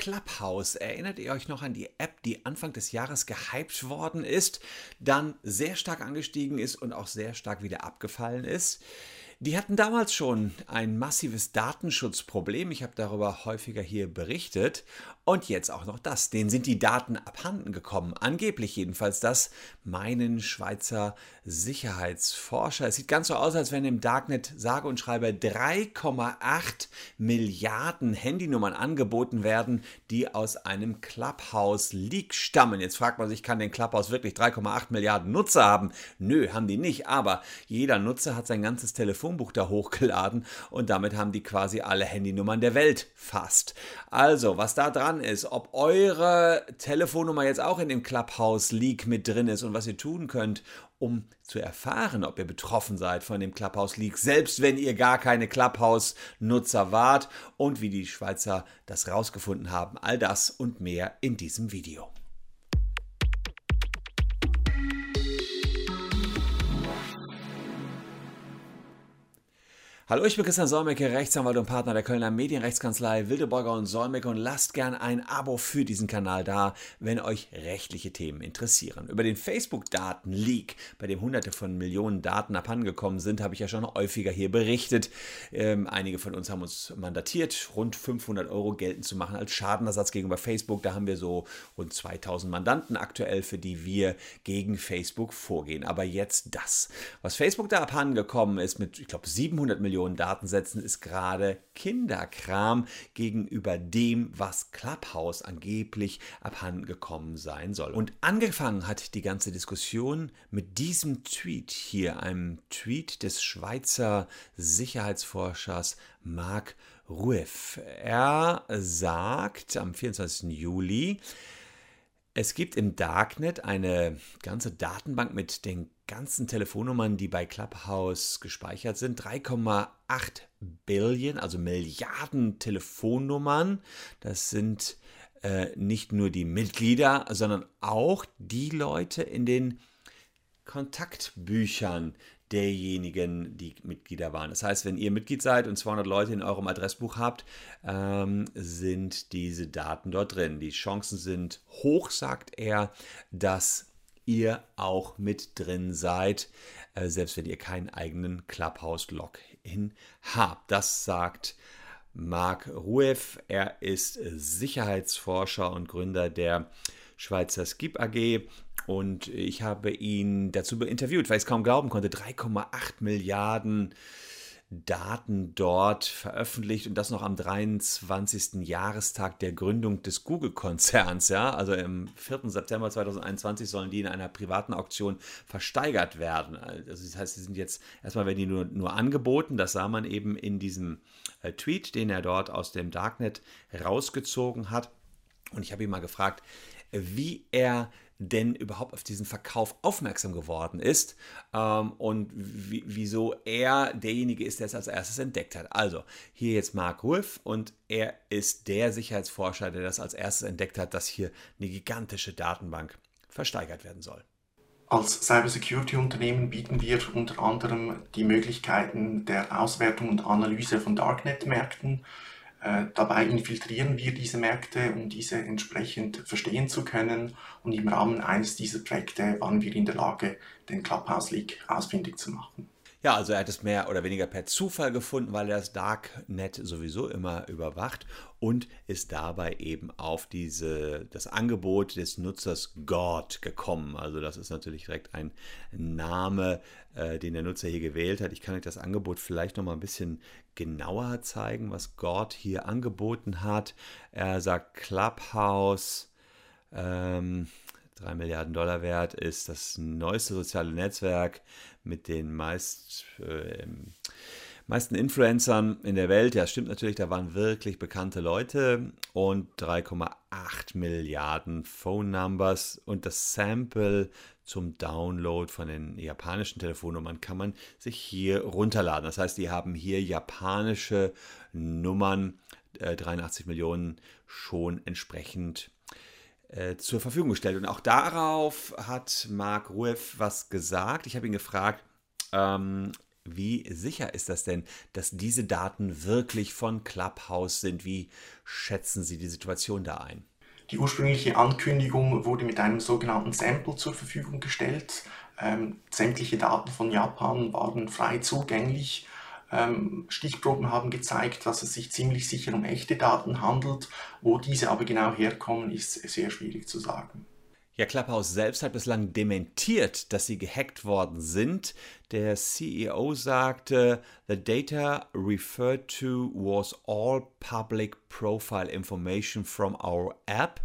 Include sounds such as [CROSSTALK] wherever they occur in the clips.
Clubhouse. Erinnert ihr euch noch an die App, die Anfang des Jahres gehypt worden ist, dann sehr stark angestiegen ist und auch sehr stark wieder abgefallen ist? Die hatten damals schon ein massives Datenschutzproblem. Ich habe darüber häufiger hier berichtet. Und jetzt auch noch das. Denen sind die Daten abhanden gekommen. Angeblich jedenfalls das meinen Schweizer Sicherheitsforscher. Es sieht ganz so aus, als wenn im Darknet sage und schreibe 3,8 Milliarden Handynummern angeboten werden, die aus einem Clubhouse-Leak stammen. Jetzt fragt man sich, kann den Clubhouse wirklich 3,8 Milliarden Nutzer haben? Nö, haben die nicht. Aber jeder Nutzer hat sein ganzes Telefonbuch da hochgeladen und damit haben die quasi alle Handynummern der Welt fast. Also, was da dran ist, ob eure Telefonnummer jetzt auch in dem Clubhouse-Leak mit drin ist und was ihr tun könnt, um zu erfahren, ob ihr betroffen seid von dem Clubhouse-Leak, selbst wenn ihr gar keine Clubhouse-Nutzer wart und wie die Schweizer das rausgefunden haben. All das und mehr in diesem Video. Hallo, ich bin Christian Solmecke, Rechtsanwalt und Partner der Kölner Medienrechtskanzlei Wildeborger und Solmecke und lasst gern ein Abo für diesen Kanal da, wenn euch rechtliche Themen interessieren. Über den Facebook-Daten-Leak, bei dem hunderte von Millionen Daten abhandengekommen sind, habe ich ja schon häufiger hier berichtet. Ähm, einige von uns haben uns mandatiert, rund 500 Euro geltend zu machen als Schadenersatz gegenüber Facebook. Da haben wir so rund 2000 Mandanten aktuell, für die wir gegen Facebook vorgehen. Aber jetzt das. Was Facebook da abhandengekommen ist mit, ich glaube, 700 Millionen Millionen Datensätzen ist gerade Kinderkram gegenüber dem, was Clubhouse angeblich abhanden gekommen sein soll. Und angefangen hat die ganze Diskussion mit diesem Tweet hier, einem Tweet des Schweizer Sicherheitsforschers Marc Rueff. Er sagt am 24. Juli, es gibt im Darknet eine ganze Datenbank mit den ganzen Telefonnummern, die bei Clubhouse gespeichert sind. 3,8 Billion, also Milliarden Telefonnummern. Das sind äh, nicht nur die Mitglieder, sondern auch die Leute in den Kontaktbüchern derjenigen, die Mitglieder waren. Das heißt, wenn ihr Mitglied seid und 200 Leute in eurem Adressbuch habt, ähm, sind diese Daten dort drin. Die Chancen sind hoch, sagt er, dass ihr auch mit drin seid, äh, selbst wenn ihr keinen eigenen Clubhouse-Login habt. Das sagt Marc Rueff. Er ist Sicherheitsforscher und Gründer der Schweizer Skip AG und ich habe ihn dazu interviewt, weil ich es kaum glauben konnte. 3,8 Milliarden Daten dort veröffentlicht und das noch am 23. Jahrestag der Gründung des Google-Konzerns. Ja? Also am 4. September 2021 sollen die in einer privaten Auktion versteigert werden. Also das heißt, sie sind jetzt, erstmal werden die nur, nur angeboten, das sah man eben in diesem äh, Tweet, den er dort aus dem Darknet rausgezogen hat. Und ich habe ihn mal gefragt, wie er denn überhaupt auf diesen Verkauf aufmerksam geworden ist ähm, und wieso er derjenige ist, der es als erstes entdeckt hat. Also hier jetzt Mark Wolf und er ist der Sicherheitsforscher, der das als erstes entdeckt hat, dass hier eine gigantische Datenbank versteigert werden soll. Als Cybersecurity-Unternehmen bieten wir unter anderem die Möglichkeiten der Auswertung und Analyse von Darknet-Märkten dabei infiltrieren wir diese Märkte, um diese entsprechend verstehen zu können. Und im Rahmen eines dieser Projekte waren wir in der Lage, den Clubhouse Leak ausfindig zu machen. Ja, also er hat es mehr oder weniger per Zufall gefunden, weil er das Darknet sowieso immer überwacht und ist dabei eben auf diese, das Angebot des Nutzers God gekommen. Also das ist natürlich direkt ein Name, äh, den der Nutzer hier gewählt hat. Ich kann euch das Angebot vielleicht noch mal ein bisschen genauer zeigen, was God hier angeboten hat. Er sagt Clubhouse. Ähm, 3 Milliarden Dollar wert, ist das neueste soziale Netzwerk mit den meist, äh, meisten Influencern in der Welt. Ja, stimmt natürlich, da waren wirklich bekannte Leute und 3,8 Milliarden Phone Numbers und das Sample zum Download von den japanischen Telefonnummern kann man sich hier runterladen. Das heißt, die haben hier japanische Nummern, äh, 83 Millionen schon entsprechend äh, zur Verfügung gestellt. Und auch darauf hat Mark Rueff was gesagt. Ich habe ihn gefragt, ähm, wie sicher ist das denn, dass diese Daten wirklich von Clubhouse sind? Wie schätzen Sie die Situation da ein? Die ursprüngliche Ankündigung wurde mit einem sogenannten Sample zur Verfügung gestellt. Ähm, sämtliche Daten von Japan waren frei zugänglich. Ähm, Stichproben haben gezeigt, dass es sich ziemlich sicher um echte Daten handelt. Wo diese aber genau herkommen, ist sehr schwierig zu sagen. Ja, Clubhouse selbst hat bislang dementiert, dass sie gehackt worden sind. Der CEO sagte, the data referred to was all public profile information from our app.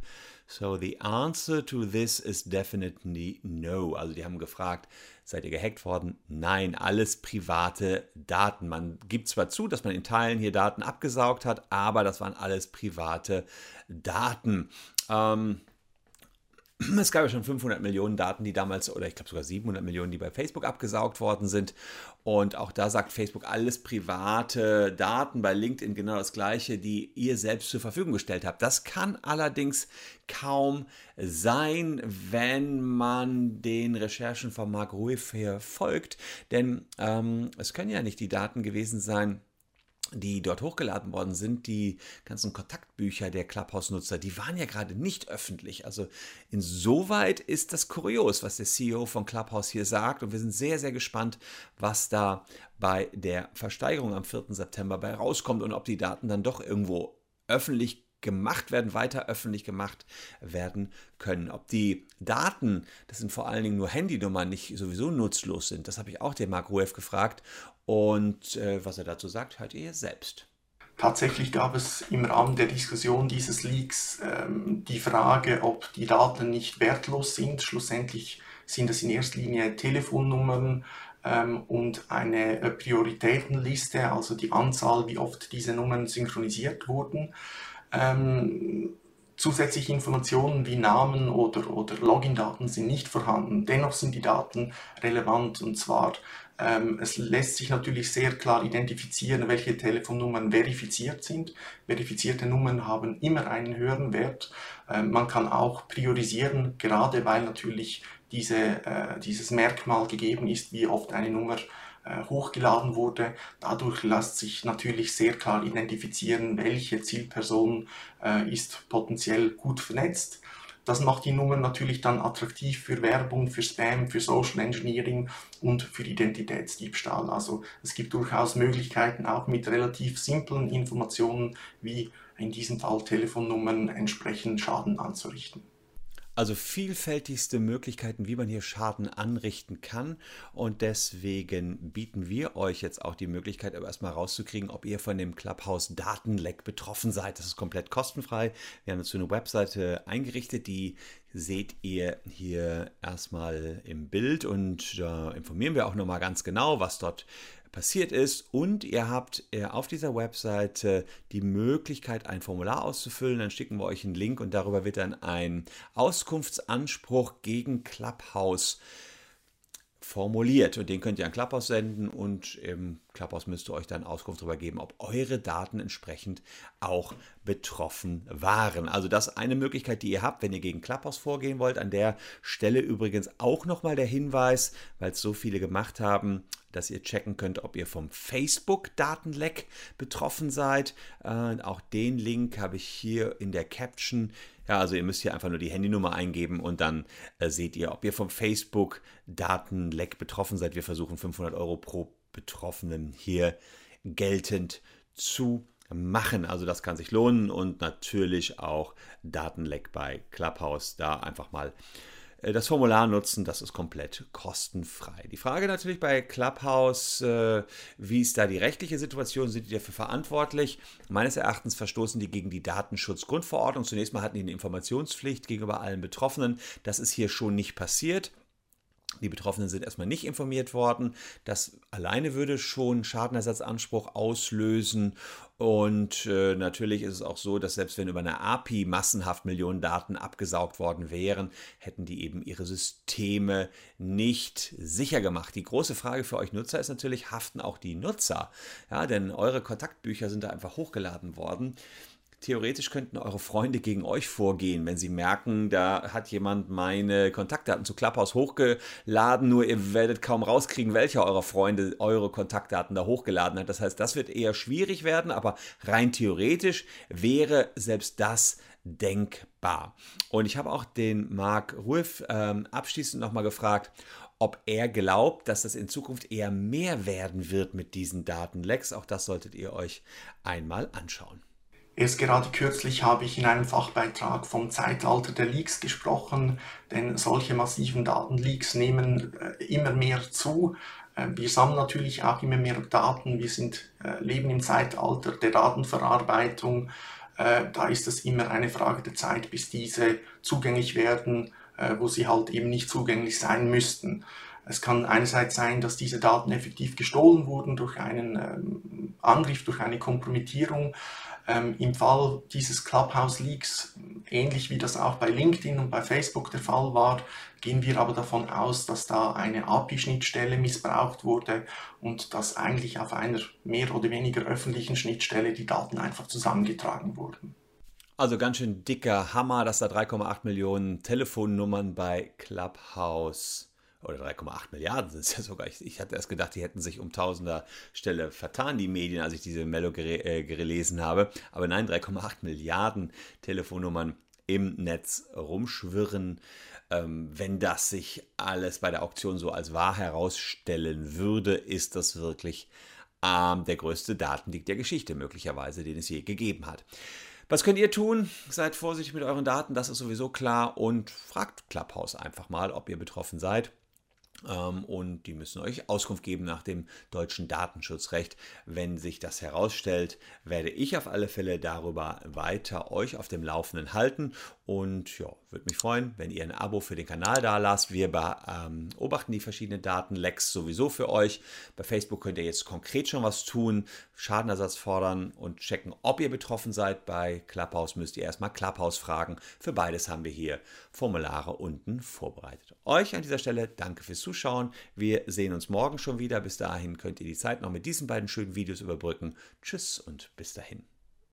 So the answer to this is definitely no. Also die haben gefragt, seid ihr gehackt worden? Nein, alles private Daten. Man gibt zwar zu, dass man in Teilen hier Daten abgesaugt hat, aber das waren alles private Daten. Ähm, [CLEARS THROAT] es gab ja schon 500 Millionen Daten, die damals, oder ich glaube sogar 700 Millionen, die bei Facebook abgesaugt worden sind. Und auch da sagt Facebook alles private Daten, bei LinkedIn genau das gleiche, die ihr selbst zur Verfügung gestellt habt. Das kann allerdings kaum sein, wenn man den Recherchen von Mark hier folgt. Denn ähm, es können ja nicht die Daten gewesen sein, die dort hochgeladen worden sind, die ganzen Kontaktbücher der Clubhouse-Nutzer, die waren ja gerade nicht öffentlich. Also insoweit ist das kurios, was der CEO von Clubhouse hier sagt. Und wir sind sehr, sehr gespannt, was da bei der Versteigerung am 4. September bei rauskommt und ob die Daten dann doch irgendwo öffentlich gemacht werden, weiter öffentlich gemacht werden können. Ob die Daten, das sind vor allen Dingen nur Handynummern, nicht sowieso nutzlos sind, das habe ich auch den Mark Rueff gefragt. Und äh, was er dazu sagt, hört ihr selbst. Tatsächlich gab es im Rahmen der Diskussion dieses Leaks ähm, die Frage, ob die Daten nicht wertlos sind. Schlussendlich sind es in erster Linie Telefonnummern ähm, und eine äh, Prioritätenliste, also die Anzahl, wie oft diese Nummern synchronisiert wurden. Ähm, zusätzliche Informationen wie Namen oder, oder Login-Daten sind nicht vorhanden. Dennoch sind die Daten relevant und zwar ähm, es lässt sich natürlich sehr klar identifizieren, welche Telefonnummern verifiziert sind. Verifizierte Nummern haben immer einen höheren Wert. Ähm, man kann auch priorisieren, gerade weil natürlich diese, äh, dieses Merkmal gegeben ist, wie oft eine Nummer äh, hochgeladen wurde. Dadurch lässt sich natürlich sehr klar identifizieren, welche Zielperson äh, ist potenziell gut vernetzt. Das macht die Nummer natürlich dann attraktiv für Werbung, für Spam, für Social Engineering und für Identitätsdiebstahl. Also es gibt durchaus Möglichkeiten, auch mit relativ simplen Informationen wie in diesem Fall Telefonnummern entsprechend Schaden anzurichten. Also vielfältigste Möglichkeiten, wie man hier Schaden anrichten kann. Und deswegen bieten wir euch jetzt auch die Möglichkeit, aber erstmal rauszukriegen, ob ihr von dem Clubhouse Datenleck betroffen seid. Das ist komplett kostenfrei. Wir haben dazu eine Webseite eingerichtet, die seht ihr hier erstmal im Bild und da informieren wir auch nochmal ganz genau, was dort passiert ist. Und ihr habt äh, auf dieser Webseite die Möglichkeit, ein Formular auszufüllen. Dann schicken wir euch einen Link und darüber wird dann ein Auskunftsanspruch gegen Clubhouse formuliert. Und den könnt ihr an Clubhouse senden und im Clubhouse müsst ihr euch dann Auskunft darüber geben, ob eure Daten entsprechend auch betroffen waren. Also das ist eine Möglichkeit, die ihr habt, wenn ihr gegen Clubhouse vorgehen wollt. An der Stelle übrigens auch nochmal der Hinweis, weil es so viele gemacht haben, dass ihr checken könnt, ob ihr vom Facebook-Datenleck betroffen seid. Äh, auch den Link habe ich hier in der Caption. Ja, also ihr müsst hier einfach nur die Handynummer eingeben und dann äh, seht ihr, ob ihr vom Facebook-Datenleck betroffen seid. Wir versuchen 500 Euro pro Betroffenen hier geltend zu machen. Also das kann sich lohnen und natürlich auch Datenleck bei Clubhouse. Da einfach mal das Formular nutzen, das ist komplett kostenfrei. Die Frage natürlich bei Clubhouse, äh, wie ist da die rechtliche Situation? Sind die dafür verantwortlich? Meines Erachtens verstoßen die gegen die Datenschutzgrundverordnung. Zunächst mal hatten die eine Informationspflicht gegenüber allen Betroffenen. Das ist hier schon nicht passiert. Die Betroffenen sind erstmal nicht informiert worden. Das alleine würde schon Schadenersatzanspruch auslösen. Und äh, natürlich ist es auch so, dass selbst wenn über eine API massenhaft Millionen Daten abgesaugt worden wären, hätten die eben ihre Systeme nicht sicher gemacht. Die große Frage für euch Nutzer ist natürlich, haften auch die Nutzer? Ja, denn eure Kontaktbücher sind da einfach hochgeladen worden theoretisch könnten eure Freunde gegen euch vorgehen, wenn sie merken, da hat jemand meine Kontaktdaten zu Clubhouse hochgeladen, nur ihr werdet kaum rauskriegen, welcher eurer Freunde eure Kontaktdaten da hochgeladen hat. Das heißt, das wird eher schwierig werden, aber rein theoretisch wäre selbst das denkbar. Und ich habe auch den Mark Ruiff ähm, abschließend nochmal gefragt, ob er glaubt, dass das in Zukunft eher mehr werden wird mit diesen Datenlecks. Auch das solltet ihr euch einmal anschauen. Erst gerade kürzlich habe ich in einem Fachbeitrag vom Zeitalter der Leaks gesprochen, denn solche massiven Datenleaks nehmen äh, immer mehr zu. Äh, wir sammeln natürlich auch immer mehr Daten. Wir sind, äh, leben im Zeitalter der Datenverarbeitung. Da ist es immer eine Frage der Zeit, bis diese zugänglich werden, wo sie halt eben nicht zugänglich sein müssten. Es kann einerseits sein, dass diese Daten effektiv gestohlen wurden durch einen ähm, Angriff, durch eine Kompromittierung. Ähm, Im Fall dieses Clubhouse Leaks, ähnlich wie das auch bei LinkedIn und bei Facebook der Fall war, gehen wir aber davon aus, dass da eine API-Schnittstelle missbraucht wurde und dass eigentlich auf einer mehr oder weniger öffentlichen Schnittstelle die Daten einfach zusammengetragen wurden. Also ganz schön dicker Hammer, dass da 3,8 Millionen Telefonnummern bei Clubhouse oder 3,8 Milliarden sind es ja sogar. Ich, ich, hatte erst gedacht, die hätten sich um tausender Stelle vertan, die Medien, als ich diese Mello äh, gelesen habe. Aber nein, 3,8 Milliarden Telefonnummern im Netz rumschwirren. Ähm, wenn das sich alles bei der Auktion so als wahr herausstellen würde, ist das wirklich ähm, der größte Datenleak der Geschichte möglicherweise, den es je gegeben hat. Was könnt ihr tun? Seid vorsichtig mit euren Daten, das ist sowieso klar und fragt Clubhouse einfach mal, ob ihr betroffen seid. Ähm, und die müssen euch Auskunft geben nach dem deutschen Datenschutzrecht. Wenn sich das herausstellt, werde ich auf alle Fälle darüber weiter euch auf dem Laufenden halten und ja, würde mich freuen, wenn ihr ein Abo für den Kanal da lasst. Wir ähm, beobachten die verschiedenen Datenlecks sowieso für euch. Bei Facebook könnt ihr jetzt konkret schon was tun, Schadenersatz fordern und checken, ob ihr betroffen seid. Bei Clubhouse müsst ihr erstmal Clubhouse fragen. Für beides haben wir hier Formulare unten vorbereitet. Euch an dieser Stelle danke fürs Zuschauen. Wir sehen uns morgen schon wieder. Bis dahin könnt ihr die Zeit noch mit diesen beiden schönen Videos überbrücken. Tschüss und bis dahin.